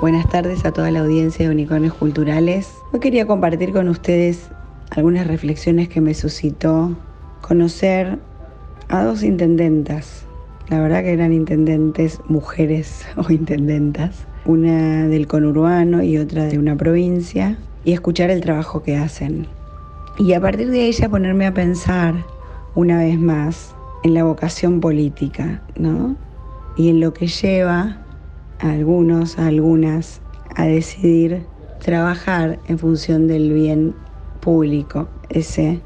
Buenas tardes a toda la audiencia de Unicornios Culturales. Hoy quería compartir con ustedes algunas reflexiones que me suscitó conocer a dos intendentas. La verdad que eran intendentes mujeres o intendentas, una del conurbano y otra de una provincia, y escuchar el trabajo que hacen. Y a partir de ella ponerme a pensar una vez más en la vocación política, ¿no? Y en lo que lleva algunos, algunas, a decidir trabajar en función del bien público, ese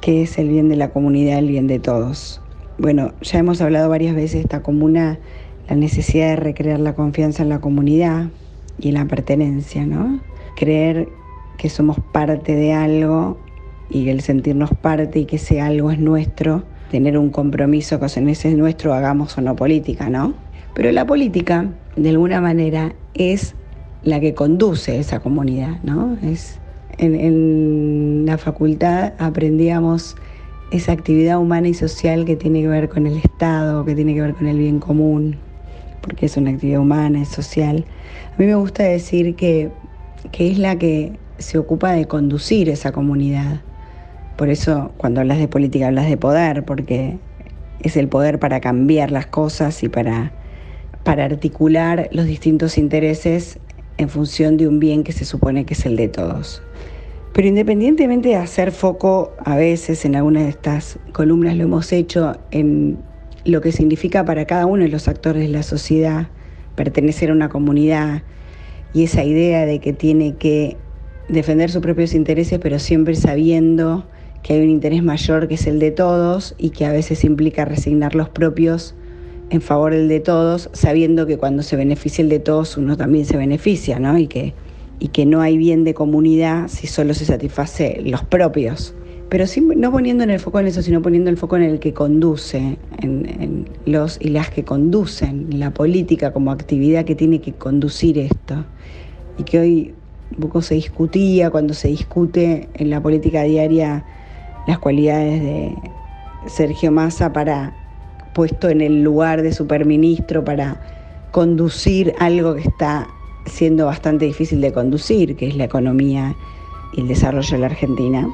que es el bien de la comunidad, el bien de todos. Bueno, ya hemos hablado varias veces esta comuna, la necesidad de recrear la confianza en la comunidad y en la pertenencia, ¿no? Creer que somos parte de algo y el sentirnos parte y que ese algo es nuestro, tener un compromiso con ese es nuestro, hagamos o no política, ¿no? Pero la política, de alguna manera, es la que conduce esa comunidad, ¿no? Es, en, la facultad aprendíamos esa actividad humana y social que tiene que ver con el Estado, que tiene que ver con el bien común, porque es una actividad humana, es social. A mí me gusta decir que, que es la que se ocupa de conducir esa comunidad. Por eso cuando hablas de política hablas de poder, porque es el poder para cambiar las cosas y para para articular los distintos intereses en función de un bien que se supone que es el de todos. Pero independientemente de hacer foco a veces en algunas de estas columnas, lo hemos hecho en lo que significa para cada uno de los actores de la sociedad pertenecer a una comunidad y esa idea de que tiene que defender sus propios intereses, pero siempre sabiendo que hay un interés mayor que es el de todos y que a veces implica resignar los propios en favor del de todos, sabiendo que cuando se beneficia el de todos uno también se beneficia, ¿no? Y que, y que no hay bien de comunidad si solo se satisface los propios. Pero no poniendo en el foco en eso, sino poniendo el foco en el que conduce, en, los y las que conducen, la política como actividad que tiene que conducir esto. Y que hoy un poco se discutía cuando se discute en la política diaria las cualidades de Sergio Massa para puesto en el lugar de superministro para conducir algo que está siendo bastante difícil de conducir, que es la economía y el desarrollo de la Argentina.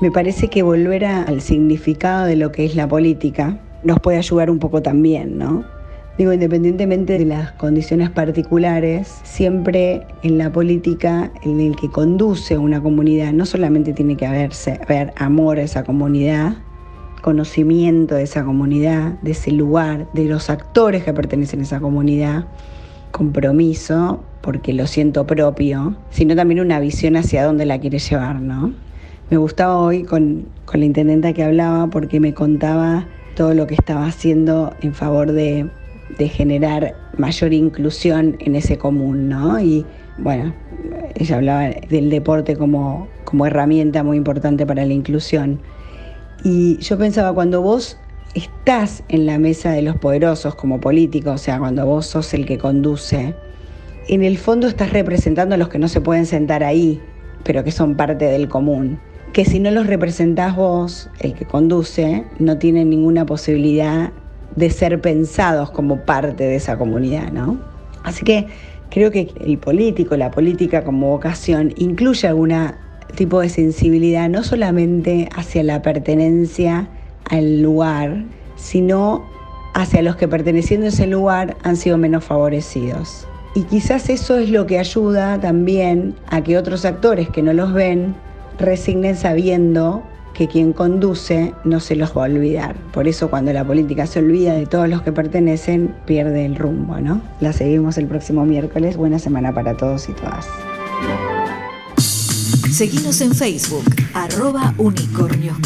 Me parece que volver al significado de lo que es la política nos puede ayudar un poco también, ¿no? Digo, independientemente de las condiciones particulares, siempre en la política, en el que conduce una comunidad, no solamente tiene que haberse, haber amor a esa comunidad, conocimiento de esa comunidad, de ese lugar, de los actores que pertenecen a esa comunidad, compromiso, porque lo siento propio, sino también una visión hacia dónde la quiere llevar, ¿no? Me gustaba hoy con, con la intendenta que hablaba porque me contaba todo lo que estaba haciendo en favor de, de generar mayor inclusión en ese común, ¿no? Y bueno, ella hablaba del deporte como, como herramienta muy importante para la inclusión. Y yo pensaba, cuando vos estás en la mesa de los poderosos como político, o sea, cuando vos sos el que conduce, en el fondo estás representando a los que no se pueden sentar ahí, pero que son parte del común. Que si no los representás vos, el que conduce, no tienen ninguna posibilidad de ser pensados como parte de esa comunidad, ¿no? Así que creo que el político, la política como vocación, incluye alguna tipo de sensibilidad, no solamente hacia la pertenencia al lugar, sino hacia los que perteneciendo a ese lugar han sido menos favorecidos. Y quizás eso es lo que ayuda también a que otros actores que no los ven resignen sabiendo que quien conduce no se los va a olvidar. Por eso cuando la política se olvida de todos los que pertenecen, pierde el rumbo, ¿no? La seguimos el próximo miércoles. Buena semana para todos y todas. Seguimos en Facebook, arroba unicornios.